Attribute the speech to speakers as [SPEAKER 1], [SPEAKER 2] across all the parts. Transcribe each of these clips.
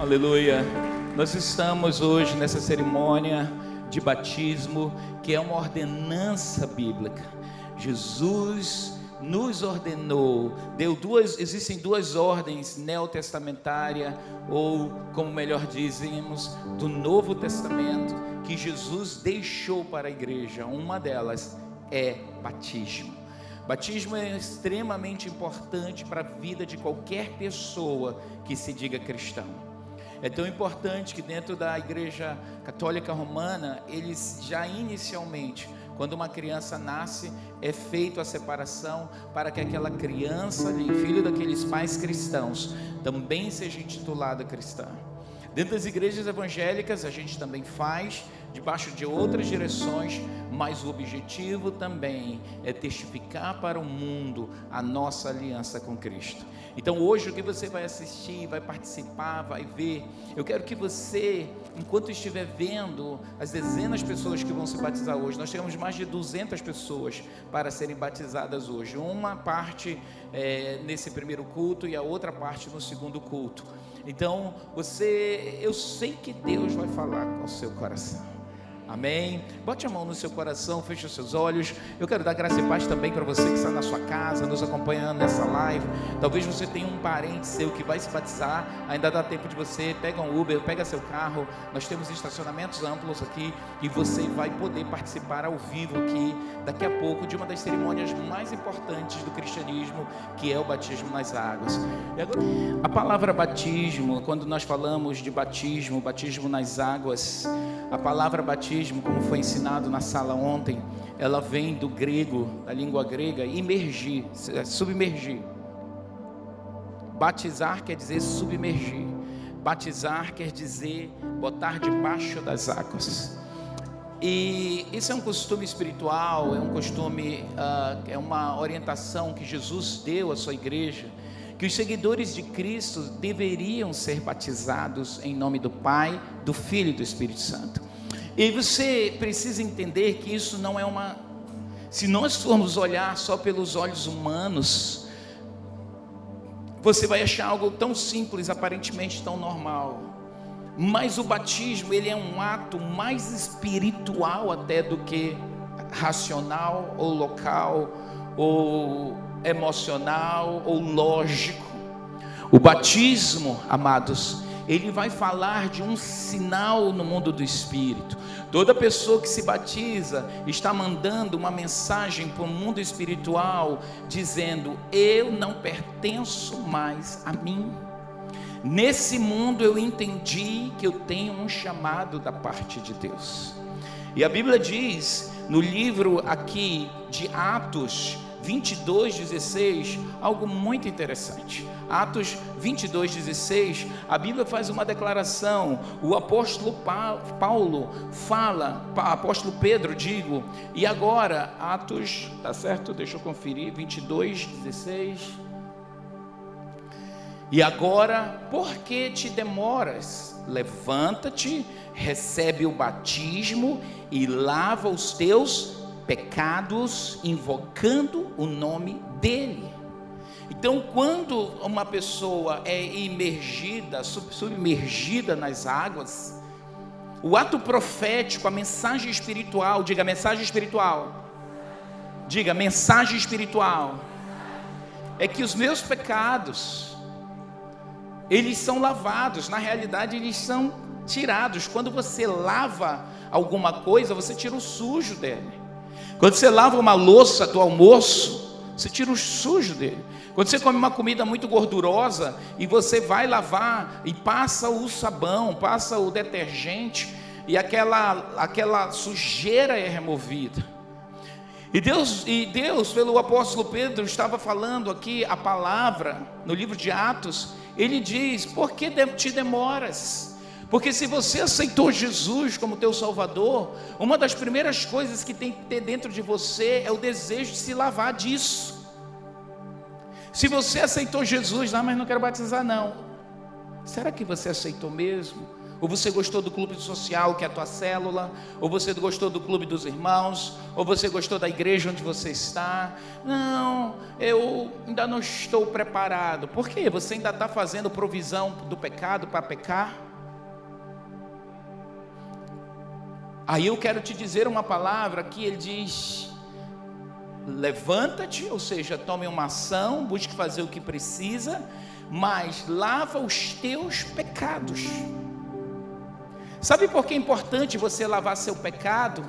[SPEAKER 1] Aleluia. Nós estamos hoje nessa cerimônia de batismo, que é uma ordenança bíblica. Jesus nos ordenou, deu duas, existem duas ordens neotestamentária ou como melhor dizemos, do Novo Testamento que Jesus deixou para a igreja. Uma delas é batismo. Batismo é extremamente importante para a vida de qualquer pessoa que se diga cristão. É tão importante que dentro da Igreja Católica Romana, eles já inicialmente, quando uma criança nasce, é feito a separação para que aquela criança, filho daqueles pais cristãos, também seja intitulada cristã. Dentro das igrejas evangélicas, a gente também faz, debaixo de outras direções, mas o objetivo também é testificar para o mundo a nossa aliança com Cristo. Então hoje o que você vai assistir, vai participar, vai ver, eu quero que você, enquanto estiver vendo as dezenas de pessoas que vão se batizar hoje, nós temos mais de 200 pessoas para serem batizadas hoje. Uma parte é, nesse primeiro culto e a outra parte no segundo culto. Então você, eu sei que Deus vai falar com o seu coração. Amém. Bote a mão no seu coração, feche os seus olhos. Eu quero dar graça e paz também para você que está na sua casa, nos acompanhando nessa live. Talvez você tenha um parente seu que vai se batizar. Ainda dá tempo de você. Pega um Uber, pega seu carro. Nós temos estacionamentos amplos aqui e você vai poder participar ao vivo aqui, daqui a pouco, de uma das cerimônias mais importantes do cristianismo, que é o batismo nas águas. Agora, a palavra batismo, quando nós falamos de batismo, batismo nas águas, a palavra batismo batismo, como foi ensinado na sala ontem, ela vem do grego, da língua grega, imergir, é, submergir. Batizar quer dizer submergir. Batizar quer dizer botar debaixo das águas. E isso é um costume espiritual, é um costume, uh, é uma orientação que Jesus deu à sua igreja, que os seguidores de Cristo deveriam ser batizados em nome do Pai, do Filho e do Espírito Santo. E você precisa entender que isso não é uma. Se nós formos olhar só pelos olhos humanos, você vai achar algo tão simples, aparentemente tão normal. Mas o batismo, ele é um ato mais espiritual até do que racional ou local ou emocional ou lógico. O batismo, amados, ele vai falar de um sinal no mundo do espírito. Toda pessoa que se batiza está mandando uma mensagem para o mundo espiritual, dizendo: Eu não pertenço mais a mim. Nesse mundo eu entendi que eu tenho um chamado da parte de Deus. E a Bíblia diz no livro aqui de Atos, 22, 16, algo muito interessante. Atos 22, 16, a Bíblia faz uma declaração. O apóstolo Paulo fala, apóstolo Pedro, digo, e agora, Atos, tá certo? Deixa eu conferir, 22, 16. E agora, por que te demoras? Levanta-te, recebe o batismo e lava os teus pecados invocando o nome dele. Então, quando uma pessoa é imergida, submergida nas águas, o ato profético, a mensagem espiritual, diga mensagem espiritual, diga mensagem espiritual, é que os meus pecados, eles são lavados, na realidade eles são tirados. Quando você lava alguma coisa, você tira o sujo dele. Quando você lava uma louça do almoço, você tira o sujo dele. Quando você come uma comida muito gordurosa e você vai lavar e passa o sabão, passa o detergente e aquela, aquela sujeira é removida. E Deus, e Deus, pelo apóstolo Pedro, estava falando aqui a palavra no livro de Atos. Ele diz: Por que te demoras? Porque se você aceitou Jesus como teu Salvador, uma das primeiras coisas que tem que ter dentro de você é o desejo de se lavar disso. Se você aceitou Jesus, não, mas não quero batizar não. Será que você aceitou mesmo? Ou você gostou do clube social, que é a tua célula? Ou você gostou do clube dos irmãos? Ou você gostou da igreja onde você está? Não, eu ainda não estou preparado. Por quê? Você ainda está fazendo provisão do pecado para pecar? Aí eu quero te dizer uma palavra que ele diz: levanta-te, ou seja, tome uma ação, busque fazer o que precisa, mas lava os teus pecados. Sabe por que é importante você lavar seu pecado?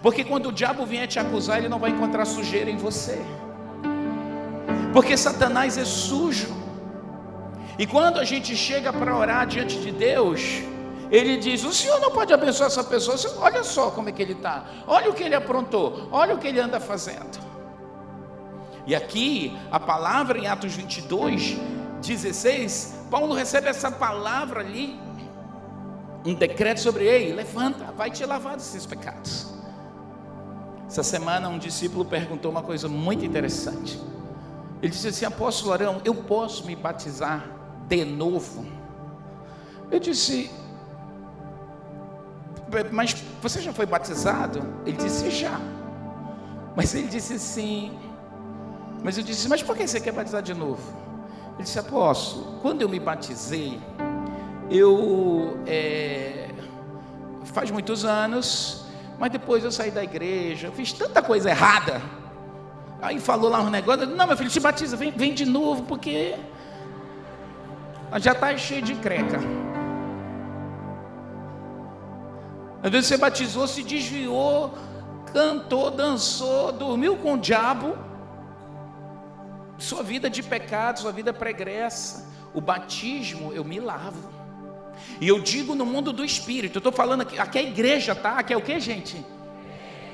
[SPEAKER 1] Porque quando o diabo vier te acusar, ele não vai encontrar sujeira em você. Porque Satanás é sujo. E quando a gente chega para orar diante de Deus, ele diz: O senhor não pode abençoar essa pessoa. Olha só como é que ele está. Olha o que ele aprontou. Olha o que ele anda fazendo. E aqui, a palavra em Atos 22, 16, Paulo recebe essa palavra ali um decreto sobre ele, levanta, vai te lavar desses pecados. Essa semana um discípulo perguntou uma coisa muito interessante. Ele disse assim: Apóstolo Arão, eu posso me batizar de novo? Eu disse: Mas você já foi batizado? Ele disse: Já. Mas ele disse assim: Mas eu disse: Mas por que você quer batizar de novo? Ele disse: Apóstolo, quando eu me batizei, eu é, faz muitos anos, mas depois eu saí da igreja, fiz tanta coisa errada. Aí falou lá um negócio, não, meu filho, se batiza, vem, vem de novo, porque já está cheio de creca. Às vezes você batizou, se desviou, cantou, dançou, dormiu com o diabo. Sua vida de pecado, sua vida pregressa. O batismo, eu me lavo. E eu digo no mundo do espírito, eu estou falando aqui, aqui é igreja, tá? Aqui é o que, gente?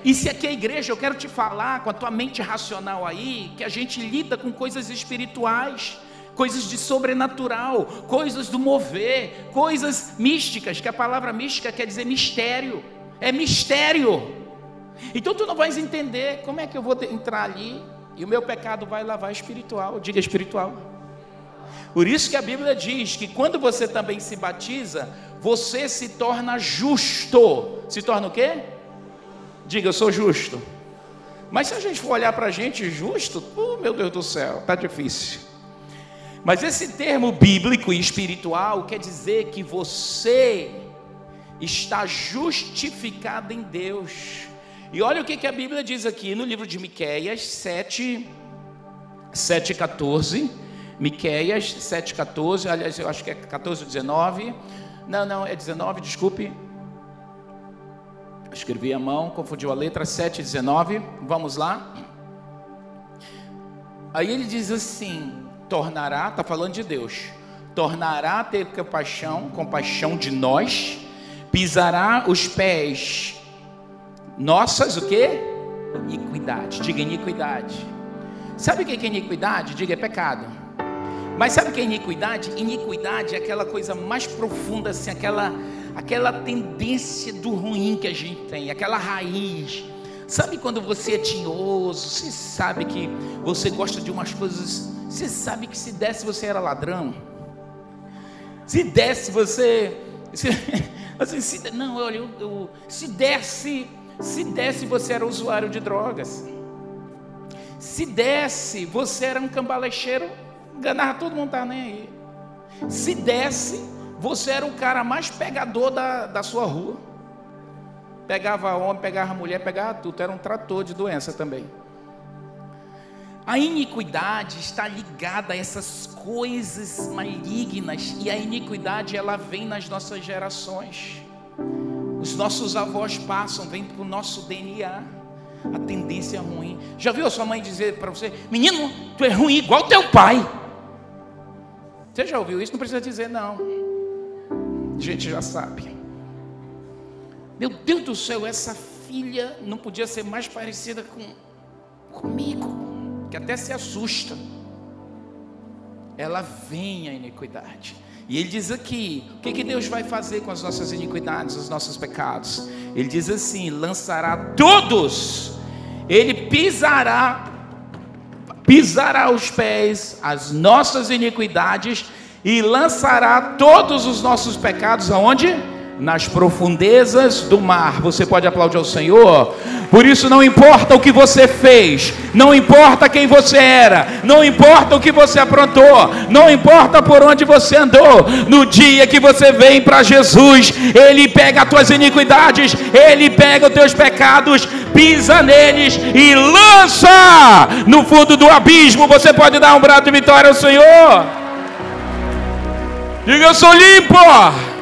[SPEAKER 1] E se aqui é igreja, eu quero te falar com a tua mente racional aí, que a gente lida com coisas espirituais, coisas de sobrenatural, coisas do mover, coisas místicas, que a palavra mística quer dizer mistério, é mistério. Então tu não vais entender como é que eu vou entrar ali e o meu pecado vai lavar espiritual, diga espiritual. Por isso que a Bíblia diz que quando você também se batiza, você se torna justo. Se torna o quê? Diga, eu sou justo. Mas se a gente for olhar para a gente justo, oh, meu Deus do céu, está difícil. Mas esse termo bíblico e espiritual quer dizer que você está justificado em Deus. E olha o que, a Bíblia diz aqui no livro de Miquéias 7, 7, 14. Miqueias 7,14, aliás, eu acho que é 14, 19. Não, não, é 19, desculpe. Escrevi a mão, confundiu a letra 7, 19. Vamos lá. Aí ele diz assim: tornará, está falando de Deus, tornará a ter compaixão, compaixão de nós, pisará os pés nossas, o que? Iniquidade, diga iniquidade. Sabe o que é iniquidade? Diga é pecado. Mas sabe o que é iniquidade? Iniquidade é aquela coisa mais profunda, assim, aquela, aquela tendência do ruim que a gente tem, aquela raiz. Sabe quando você é tinhoso, você sabe que você gosta de umas coisas, você sabe que se desse você era ladrão. Se desse você. Se, assim, se, não, olha, eu, eu, se desse, se desse você era usuário de drogas. Se desse, você era um cambalecheiro enganava todo mundo, estava nem aí. Se desse, você era o cara mais pegador da, da sua rua. Pegava homem, pegava mulher, pegava tudo. Era um trator de doença também. A iniquidade está ligada a essas coisas malignas e a iniquidade ela vem nas nossas gerações. Os nossos avós passam, vem para o nosso DNA. A tendência é ruim. Já viu a sua mãe dizer para você: Menino, tu é ruim igual teu pai. Você já ouviu isso? Não precisa dizer, não. A gente já sabe. Meu Deus do céu, essa filha não podia ser mais parecida com comigo, que até se assusta. Ela vem a iniquidade. E ele diz aqui: o que, que Deus vai fazer com as nossas iniquidades, os nossos pecados? Ele diz assim: lançará todos, ele pisará pisará aos pés as nossas iniquidades e lançará todos os nossos pecados aonde? Nas profundezas do mar. Você pode aplaudir ao Senhor? Por isso, não importa o que você fez, não importa quem você era, não importa o que você aprontou, não importa por onde você andou, no dia que você vem para Jesus, Ele pega as tuas iniquidades, Ele pega os teus pecados, pisa neles e lança no fundo do abismo. Você pode dar um brado de vitória ao Senhor? Diga, eu sou limpo.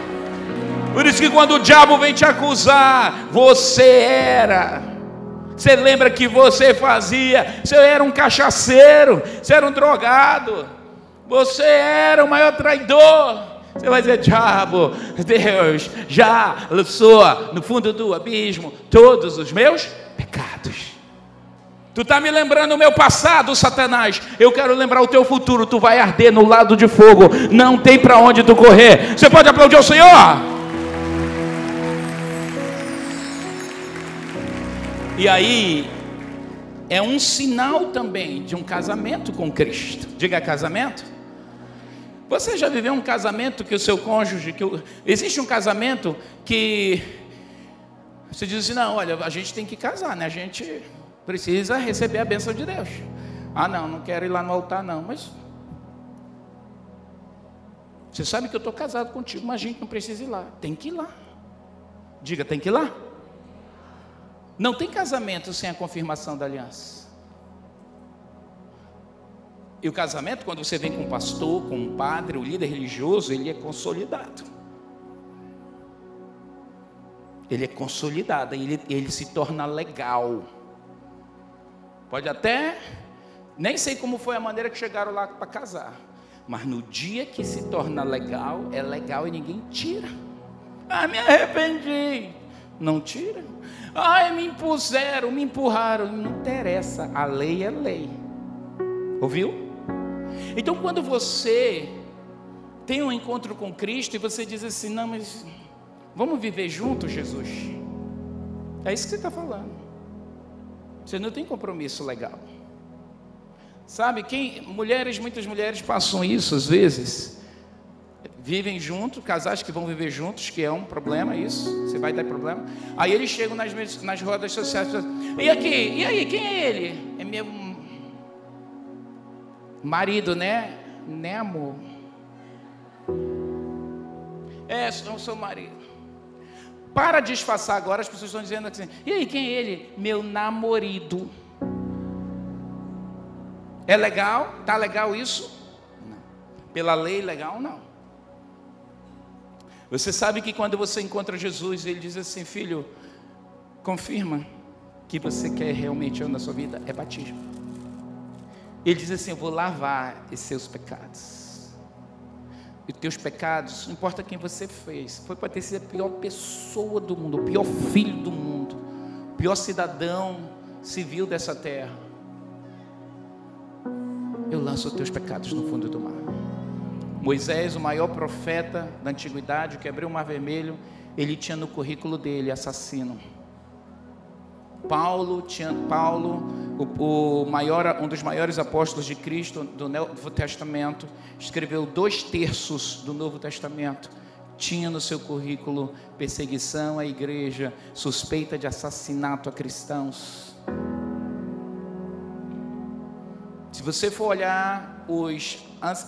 [SPEAKER 1] Por isso que quando o diabo vem te acusar, você era. Você lembra que você fazia? Você era um cachaceiro, você era um drogado, você era o maior traidor. Você vai dizer, diabo, Deus já lançou no fundo do abismo todos os meus pecados. Tu está me lembrando o meu passado, Satanás. Eu quero lembrar o teu futuro. Tu vai arder no lado de fogo. Não tem para onde tu correr. Você pode aplaudir o Senhor? E aí é um sinal também de um casamento com Cristo. Diga casamento. Você já viveu um casamento que o seu cônjuge, que o... existe um casamento que você diz assim, não, olha, a gente tem que casar, né? A gente precisa receber a bênção de Deus. Ah, não, não quero ir lá no altar, não, mas você sabe que eu estou casado contigo, mas a gente não precisa ir lá. Tem que ir lá. Diga, tem que ir lá. Não tem casamento sem a confirmação da aliança. E o casamento, quando você vem com um pastor, com um padre, o líder religioso, ele é consolidado. Ele é consolidado, ele, ele se torna legal. Pode até, nem sei como foi a maneira que chegaram lá para casar, mas no dia que se torna legal, é legal e ninguém tira. Ah, me arrependi. Não tira. Ai, me impuseram, me empurraram. Não interessa, a lei é lei. Ouviu? Então, quando você tem um encontro com Cristo e você diz assim: Não, mas vamos viver juntos, Jesus. É isso que você está falando. Você não tem compromisso legal. Sabe, quem, mulheres, muitas mulheres passam isso às vezes vivem juntos, casais que vão viver juntos, que é um problema isso, você vai dar problema. Aí eles chegam nas, nas rodas sociais e aqui, e aí, quem é ele? É meu marido, né? Né, amor? É, sou seu marido. Para disfarçar agora, as pessoas estão dizendo assim, e aí, quem é ele? Meu namorado. É legal? Tá legal isso? Não. Pela lei legal, não. Você sabe que quando você encontra Jesus, ele diz assim: Filho, confirma que você quer realmente na sua vida, é batismo. Ele diz assim: Eu vou lavar os seus pecados. E teus pecados, não importa quem você fez, foi para ter sido a pior pessoa do mundo, o pior filho do mundo, o pior cidadão civil dessa terra. Eu lanço os teus pecados no fundo do mar. Moisés, o maior profeta da antiguidade, que abriu o mar vermelho, ele tinha no currículo dele assassino. Paulo tinha Paulo, o, o, maior, um dos maiores apóstolos de Cristo do Novo Testamento, escreveu dois terços do Novo Testamento. Tinha no seu currículo perseguição à igreja, suspeita de assassinato a cristãos. Se você for olhar os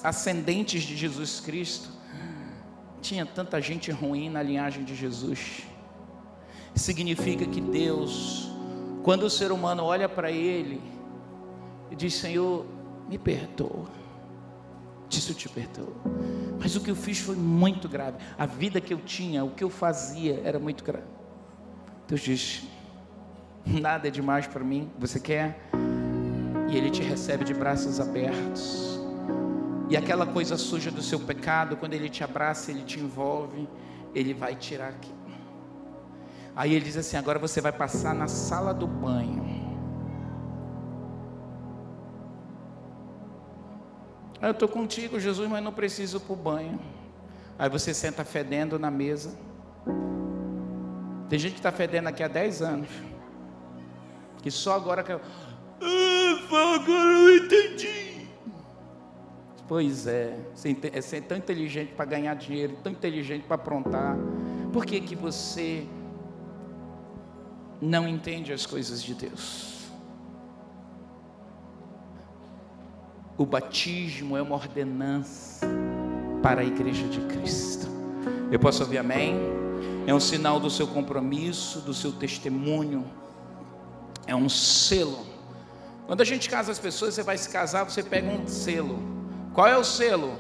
[SPEAKER 1] ascendentes de Jesus Cristo, tinha tanta gente ruim na linhagem de Jesus. Significa que Deus, quando o ser humano olha para Ele e diz: Senhor, me perdoa, disse eu te perdoo. Mas o que eu fiz foi muito grave. A vida que eu tinha, o que eu fazia era muito grave. Deus diz: Nada é demais para mim. Você quer? E Ele te recebe de braços abertos. E aquela coisa suja do seu pecado, quando Ele te abraça, Ele te envolve, Ele vai tirar aqui. Aí Ele diz assim: agora você vai passar na sala do banho. Eu estou contigo, Jesus, mas não preciso para o banho. Aí você senta fedendo na mesa. Tem gente que está fedendo aqui há 10 anos. Que só agora que. Ah, agora eu entendi. Pois é, é ser tão inteligente para ganhar dinheiro, tão inteligente para aprontar. Por que, que você não entende as coisas de Deus? O batismo é uma ordenança para a igreja de Cristo. Eu posso ouvir amém? É um sinal do seu compromisso, do seu testemunho. É um selo. Quando a gente casa as pessoas, você vai se casar, você pega um selo. Qual é o selo?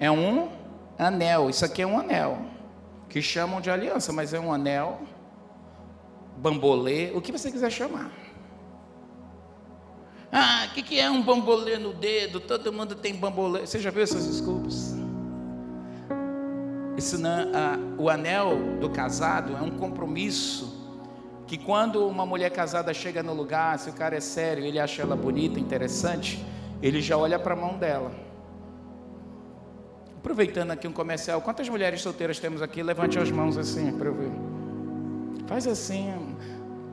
[SPEAKER 1] É um anel. Isso aqui é um anel. Que chamam de aliança, mas é um anel, bambolê, o que você quiser chamar. Ah, o que, que é um bambolê no dedo? Todo mundo tem bambolê. Você já viu essas desculpas? Esse, ah, o anel do casado é um compromisso que quando uma mulher casada chega no lugar, se o cara é sério, ele acha ela bonita, interessante, ele já olha para a mão dela. Aproveitando aqui um comercial, quantas mulheres solteiras temos aqui? Levante as mãos assim para eu ver. Faz assim,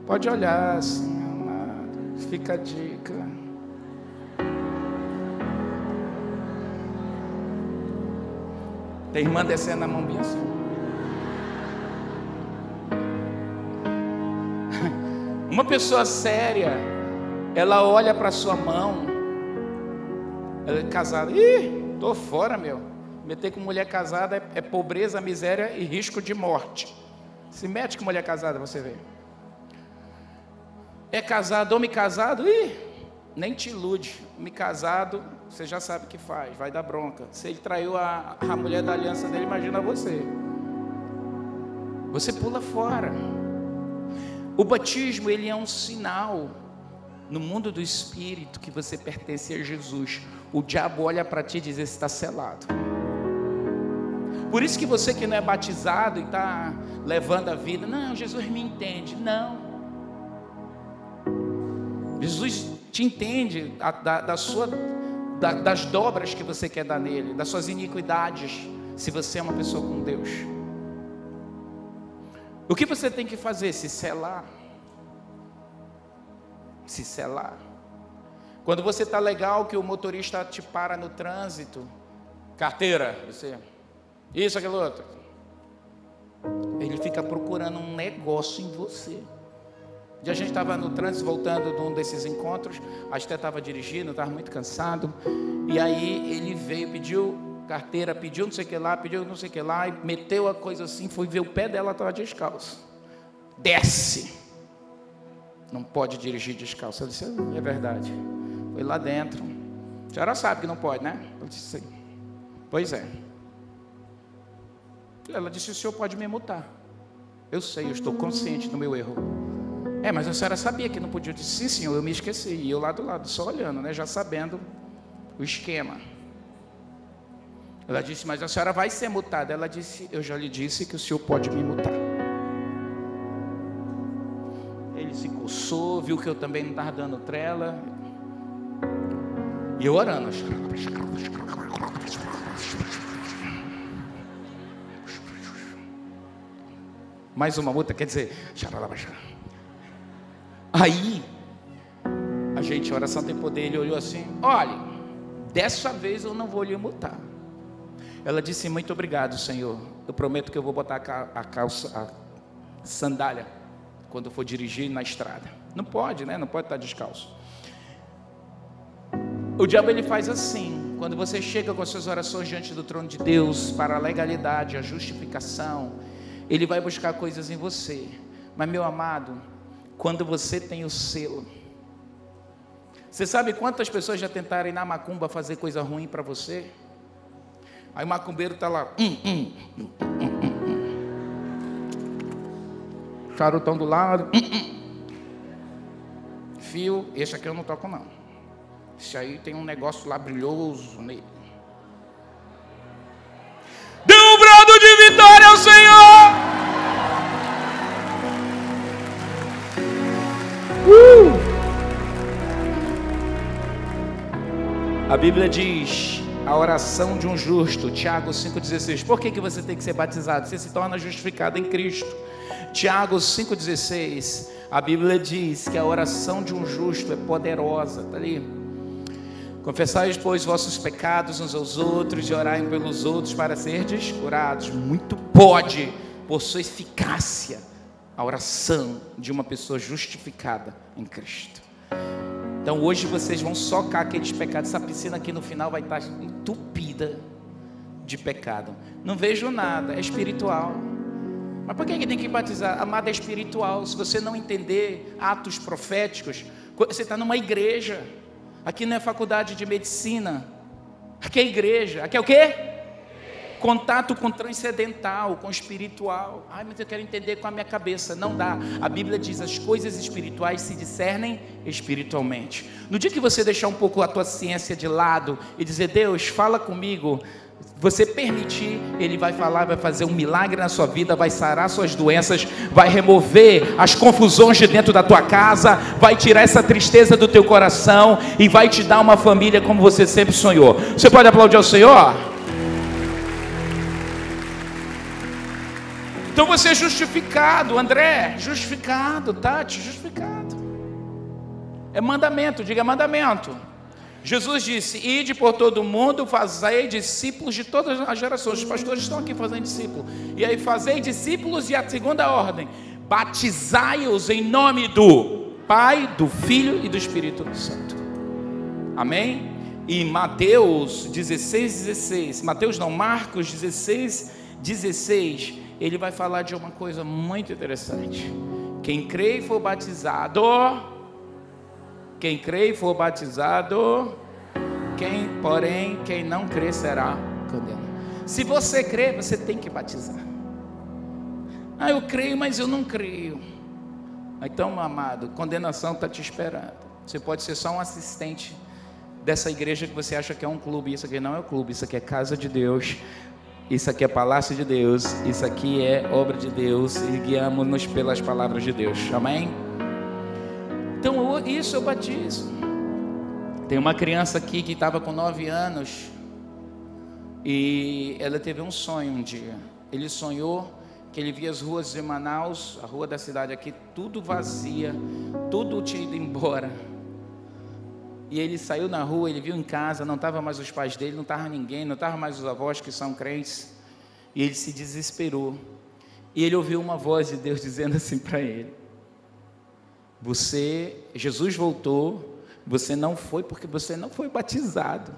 [SPEAKER 1] pode olhar assim, amado. Fica a dica. Tem irmã descendo a mão bem assim. Uma pessoa séria, ela olha para sua mão ela é casada. Ih, tô fora, meu. Meter com mulher casada é, é pobreza, miséria e risco de morte. Se mete com mulher casada, você vê. É casado, homem casado, ih, nem te ilude. Homem casado, você já sabe o que faz, vai dar bronca. Se ele traiu a, a mulher da aliança dele, imagina você. Você pula fora. O batismo, ele é um sinal no mundo do espírito que você pertence a Jesus, o diabo olha para ti e diz: está selado. Por isso que você que não é batizado e está levando a vida, não, Jesus me entende. Não. Jesus te entende da, da sua, da, das dobras que você quer dar nele, das suas iniquidades, se você é uma pessoa com Deus. O que você tem que fazer? Se selar se selar. Quando você está legal, que o motorista te para no trânsito, carteira, você, isso, aquilo outro. Ele fica procurando um negócio em você. E a gente estava no trânsito, voltando de um desses encontros, a gente estava dirigindo, estava muito cansado, e aí ele veio, pediu carteira, pediu não sei o que lá, pediu não sei o que lá, e meteu a coisa assim, foi ver o pé dela, estava descalço. Desce não pode dirigir descalço. Eu disse, é verdade. Foi lá dentro. A senhora sabe que não pode, né? Disse, sim. Pois é. Ela disse, o senhor pode me multar. Eu sei, eu estou consciente do meu erro. É, mas a senhora sabia que não podia. Eu disse, sim, senhor, eu me esqueci. E eu lá do lado, só olhando, né? Já sabendo o esquema. Ela disse, mas a senhora vai ser multada. Ela disse, eu já lhe disse que o senhor pode me multar. ele se coçou, viu que eu também não estava dando trela. E eu orando. Mais uma multa, quer dizer. Aí, a gente, a oração tem poder, ele olhou assim: olha, dessa vez eu não vou lhe multar. Ela disse: muito obrigado, Senhor. Eu prometo que eu vou botar a calça, a sandália quando for dirigir na estrada. Não pode, né? Não pode estar descalço. O diabo ele faz assim, quando você chega com as suas orações diante do trono de Deus para a legalidade, a justificação, ele vai buscar coisas em você. Mas meu amado, quando você tem o selo, você sabe quantas pessoas já tentaram ir na macumba fazer coisa ruim para você? Aí o macumbeiro está lá, hum, hum, hum, hum, hum charutão do lado. Fio, esse aqui eu não toco não. Esse aí tem um negócio lá brilhoso nele. Dê um brado de vitória ao Senhor! Uh! A Bíblia diz a oração de um justo, Tiago 5,16. Por que, que você tem que ser batizado? Você se torna justificado em Cristo. Tiago 5,16, a Bíblia diz que a oração de um justo é poderosa, está ali. Confessai, pois, vossos pecados uns aos outros e orai pelos outros para serdes curados. Muito pode, por sua eficácia, a oração de uma pessoa justificada em Cristo. Então hoje vocês vão socar aqueles pecados. Essa piscina aqui no final vai estar entupida de pecado. Não vejo nada, é espiritual. Mas por que, que tem que batizar? Amada é espiritual. Se você não entender atos proféticos, você está numa igreja. Aqui não é faculdade de medicina. Aqui é igreja. Aqui é o quê? Contato com transcendental, com espiritual. Ai, mas eu quero entender com a minha cabeça. Não dá. A Bíblia diz: as coisas espirituais se discernem espiritualmente. No dia que você deixar um pouco a tua ciência de lado e dizer, Deus, fala comigo, você permitir, Ele vai falar, vai fazer um milagre na sua vida, vai sarar suas doenças, vai remover as confusões de dentro da tua casa, vai tirar essa tristeza do teu coração e vai te dar uma família como você sempre sonhou. Você pode aplaudir ao Senhor? Então você é justificado, André, justificado, Tati, justificado. É mandamento, diga mandamento. Jesus disse: Ide por todo o mundo, fazei discípulos de todas as gerações. Os pastores estão aqui fazendo discípulos. E aí, fazei discípulos e a segunda ordem: batizai-os em nome do Pai, do Filho e do Espírito Santo. Amém? E Mateus 16, 16, Mateus não, Marcos 16, 16, ele vai falar de uma coisa muito interessante. Quem crê e for batizado, quem crê e for batizado, quem, porém, quem não crê será condenado. Se você crê, você tem que batizar. Ah, eu creio, mas eu não creio. Então, amado, condenação está te esperando. Você pode ser só um assistente dessa igreja que você acha que é um clube. Isso aqui não é um clube, isso aqui é casa de Deus. Isso aqui é palácio de Deus. Isso aqui é obra de Deus. E guiamos-nos pelas palavras de Deus. Amém? Então, isso eu batizo. Tem uma criança aqui que estava com nove anos e ela teve um sonho um dia. Ele sonhou que ele via as ruas de Manaus, a rua da cidade aqui, tudo vazia, tudo tinha ido embora. E ele saiu na rua, ele viu em casa, não estava mais os pais dele, não estava ninguém, não estava mais os avós que são crentes. E ele se desesperou. E ele ouviu uma voz de Deus dizendo assim para ele: você, Jesus voltou, você não foi porque você não foi batizado.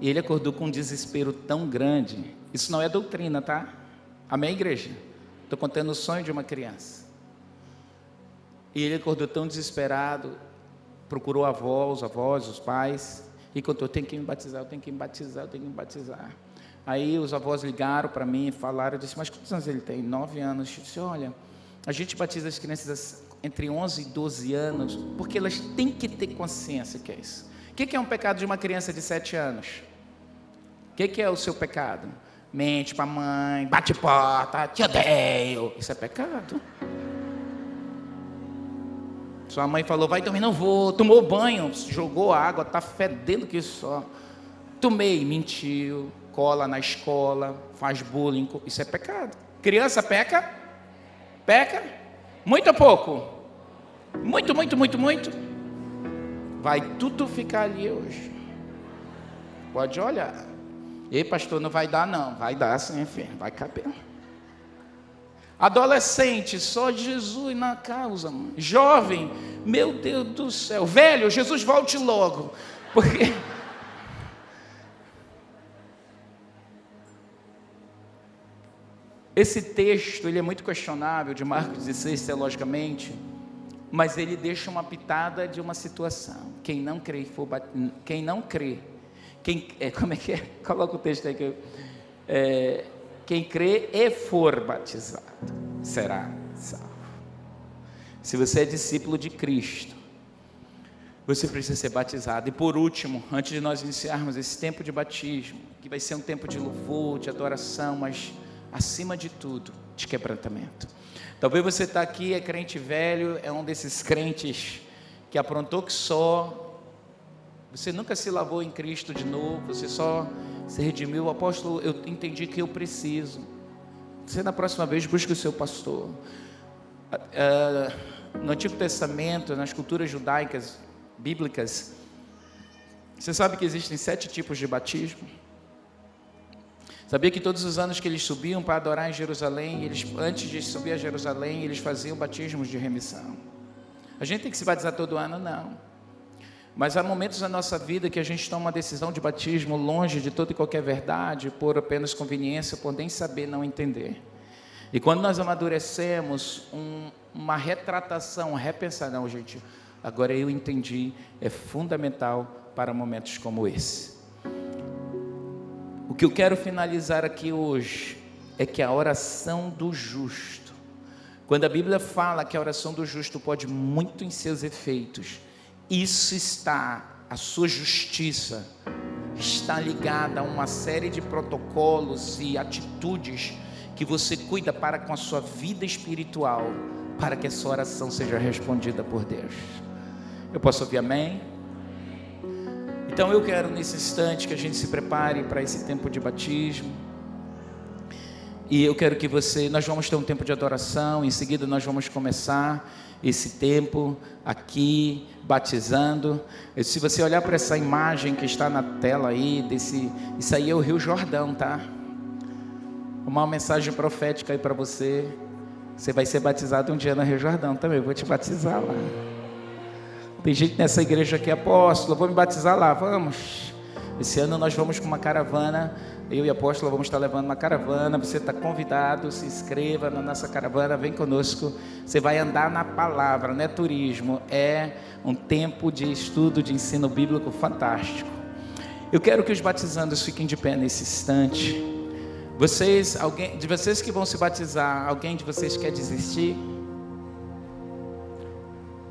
[SPEAKER 1] E ele acordou com um desespero tão grande. Isso não é doutrina, tá? Amém, igreja? Estou contando o sonho de uma criança. E ele acordou tão desesperado, procurou a avó, os avós, os pais, e contou: tenho que me batizar, eu tenho que me batizar, eu tenho que me batizar. Aí os avós ligaram para mim, falaram, eu disse, mas quantos anos ele tem? Nove anos. Eu disse, olha, a gente batiza as crianças entre 11 e 12 anos, porque elas têm que ter consciência que é isso. O que é um pecado de uma criança de 7 anos? O que é o seu pecado? Mente para a mãe, bate porta, te odeio. Isso é pecado. Sua mãe falou, vai dormir, não vou. Tomou banho, jogou água, está fedendo que só. Tomei, mentiu, cola na escola, faz bullying. Isso é pecado. Criança peca? Peca? Muito ou pouco? Muito, muito, muito, muito? Vai tudo ficar ali hoje. Pode olhar. Ei, pastor, não vai dar, não. Vai dar sim, enfim, vai caber. Adolescente, só Jesus na causa. Mano. Jovem, meu Deus do céu. Velho, Jesus volte logo. Porque. Esse texto ele é muito questionável, de Marcos 16, teologicamente, mas ele deixa uma pitada de uma situação. Quem não crê, for bat... quem não crê, quem, é, como é que é? Coloca o texto aí que eu, é, quem crê e for batizado será salvo. Se você é discípulo de Cristo, você precisa ser batizado. E por último, antes de nós iniciarmos esse tempo de batismo, que vai ser um tempo de louvor, de adoração, mas acima de tudo, de quebrantamento. Talvez você está aqui, é crente velho, é um desses crentes que aprontou que só, você nunca se lavou em Cristo de novo, você só se redimiu. Apóstolo, eu entendi que eu preciso. Você na próxima vez busque o seu pastor. Ah, ah, no Antigo Testamento, nas culturas judaicas, bíblicas. Você sabe que existem sete tipos de batismo? Sabia que todos os anos que eles subiam para adorar em Jerusalém, eles, antes de subir a Jerusalém, eles faziam batismos de remissão. A gente tem que se batizar todo ano? Não. Mas há momentos na nossa vida que a gente toma uma decisão de batismo longe de toda e qualquer verdade, por apenas conveniência, por nem saber, não entender. E quando nós amadurecemos, um, uma retratação, um repensar, não, gente, agora eu entendi, é fundamental para momentos como esse. O que eu quero finalizar aqui hoje é que a oração do justo, quando a Bíblia fala que a oração do justo pode muito em seus efeitos, isso está, a sua justiça está ligada a uma série de protocolos e atitudes que você cuida para com a sua vida espiritual, para que a sua oração seja respondida por Deus. Eu posso ouvir amém? Então eu quero nesse instante que a gente se prepare para esse tempo de batismo. E eu quero que você, nós vamos ter um tempo de adoração, em seguida nós vamos começar esse tempo aqui batizando. Se você olhar para essa imagem que está na tela aí, desse, isso aí é o Rio Jordão, tá? Uma mensagem profética aí para você. Você vai ser batizado um dia no Rio Jordão também. Eu vou te batizar lá. Tem gente nessa igreja que é apóstolo, vou me batizar lá, vamos. Esse ano nós vamos com uma caravana, eu e a apóstola vamos estar levando uma caravana. Você está convidado, se inscreva na nossa caravana, vem conosco. Você vai andar na palavra, não é turismo, é um tempo de estudo, de ensino bíblico fantástico. Eu quero que os batizandos fiquem de pé nesse instante. Vocês, alguém, de vocês que vão se batizar, alguém de vocês quer desistir?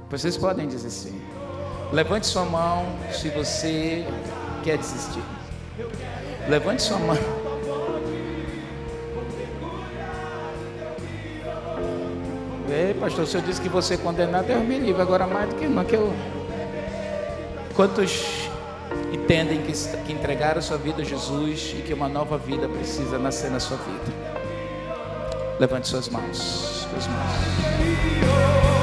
[SPEAKER 1] Vocês podem desistir. Levante sua mão se você quer desistir. Levante sua mão. Ei, pastor, o senhor disse que você é condenado, Deus me livre. Agora mais do que não, que eu. Quantos entendem que, que entregaram sua vida a Jesus e que uma nova vida precisa nascer na sua vida? Levante suas mãos. Suas mãos.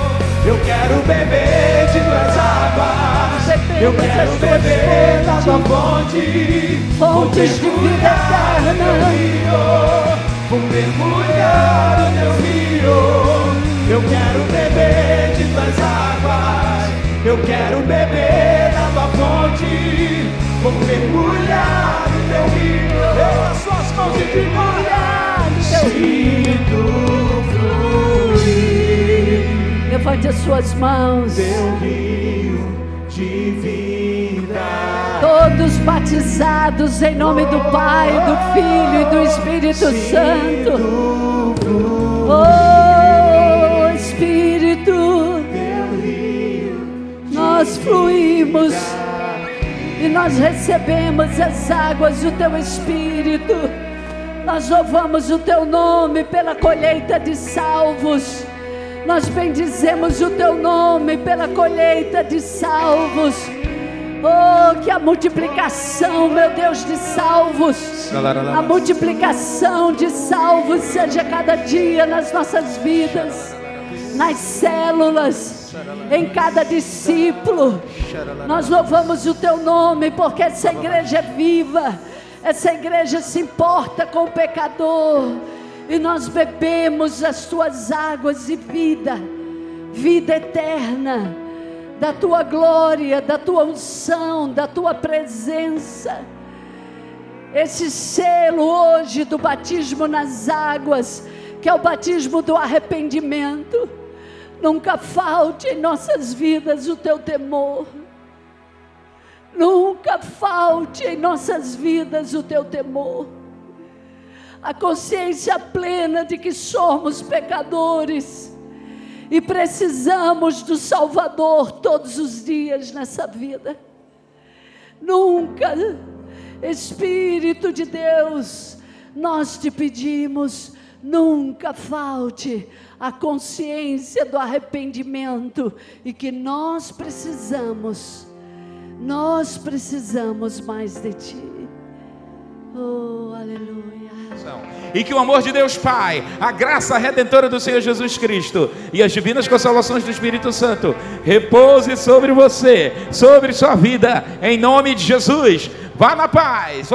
[SPEAKER 2] Eu quero beber de tuas águas. Eu quero beber da tua fonte.
[SPEAKER 3] Fontes de vida eterna.
[SPEAKER 2] Vou mergulhar no teu rio. Eu quero beber de tuas águas. Eu quero beber da tua fonte. Vou mergulhar no teu rio. Eu as suas mãos e mergulhar no teu rio.
[SPEAKER 3] Levante as suas mãos.
[SPEAKER 2] Teu rio de vida.
[SPEAKER 3] Todos batizados em nome do Pai, do Filho e do Espírito Santo. Oh Espírito, nós fluímos e nós recebemos as águas do Teu Espírito. Nós louvamos o Teu nome pela colheita de salvos. Nós bendizemos o teu nome pela colheita de salvos. Oh, que a multiplicação, meu Deus, de salvos, a multiplicação de salvos seja cada dia nas nossas vidas, nas células, em cada discípulo. Nós louvamos o teu nome porque essa igreja é viva, essa igreja se importa com o pecador e nós bebemos as tuas águas de vida, vida eterna, da tua glória, da tua unção, da tua presença. Esse selo hoje do batismo nas águas, que é o batismo do arrependimento, nunca falte em nossas vidas o teu temor. Nunca falte em nossas vidas o teu temor a consciência plena de que somos pecadores e precisamos do Salvador todos os dias nessa vida. Nunca, Espírito de Deus, nós te pedimos, nunca falte a consciência do arrependimento e que nós precisamos, nós precisamos mais de Ti. Oh, aleluia.
[SPEAKER 1] E que o amor de Deus Pai, a graça redentora do Senhor Jesus Cristo e as divinas consolações do Espírito Santo repouse sobre você, sobre sua vida, em nome de Jesus. Vá na paz.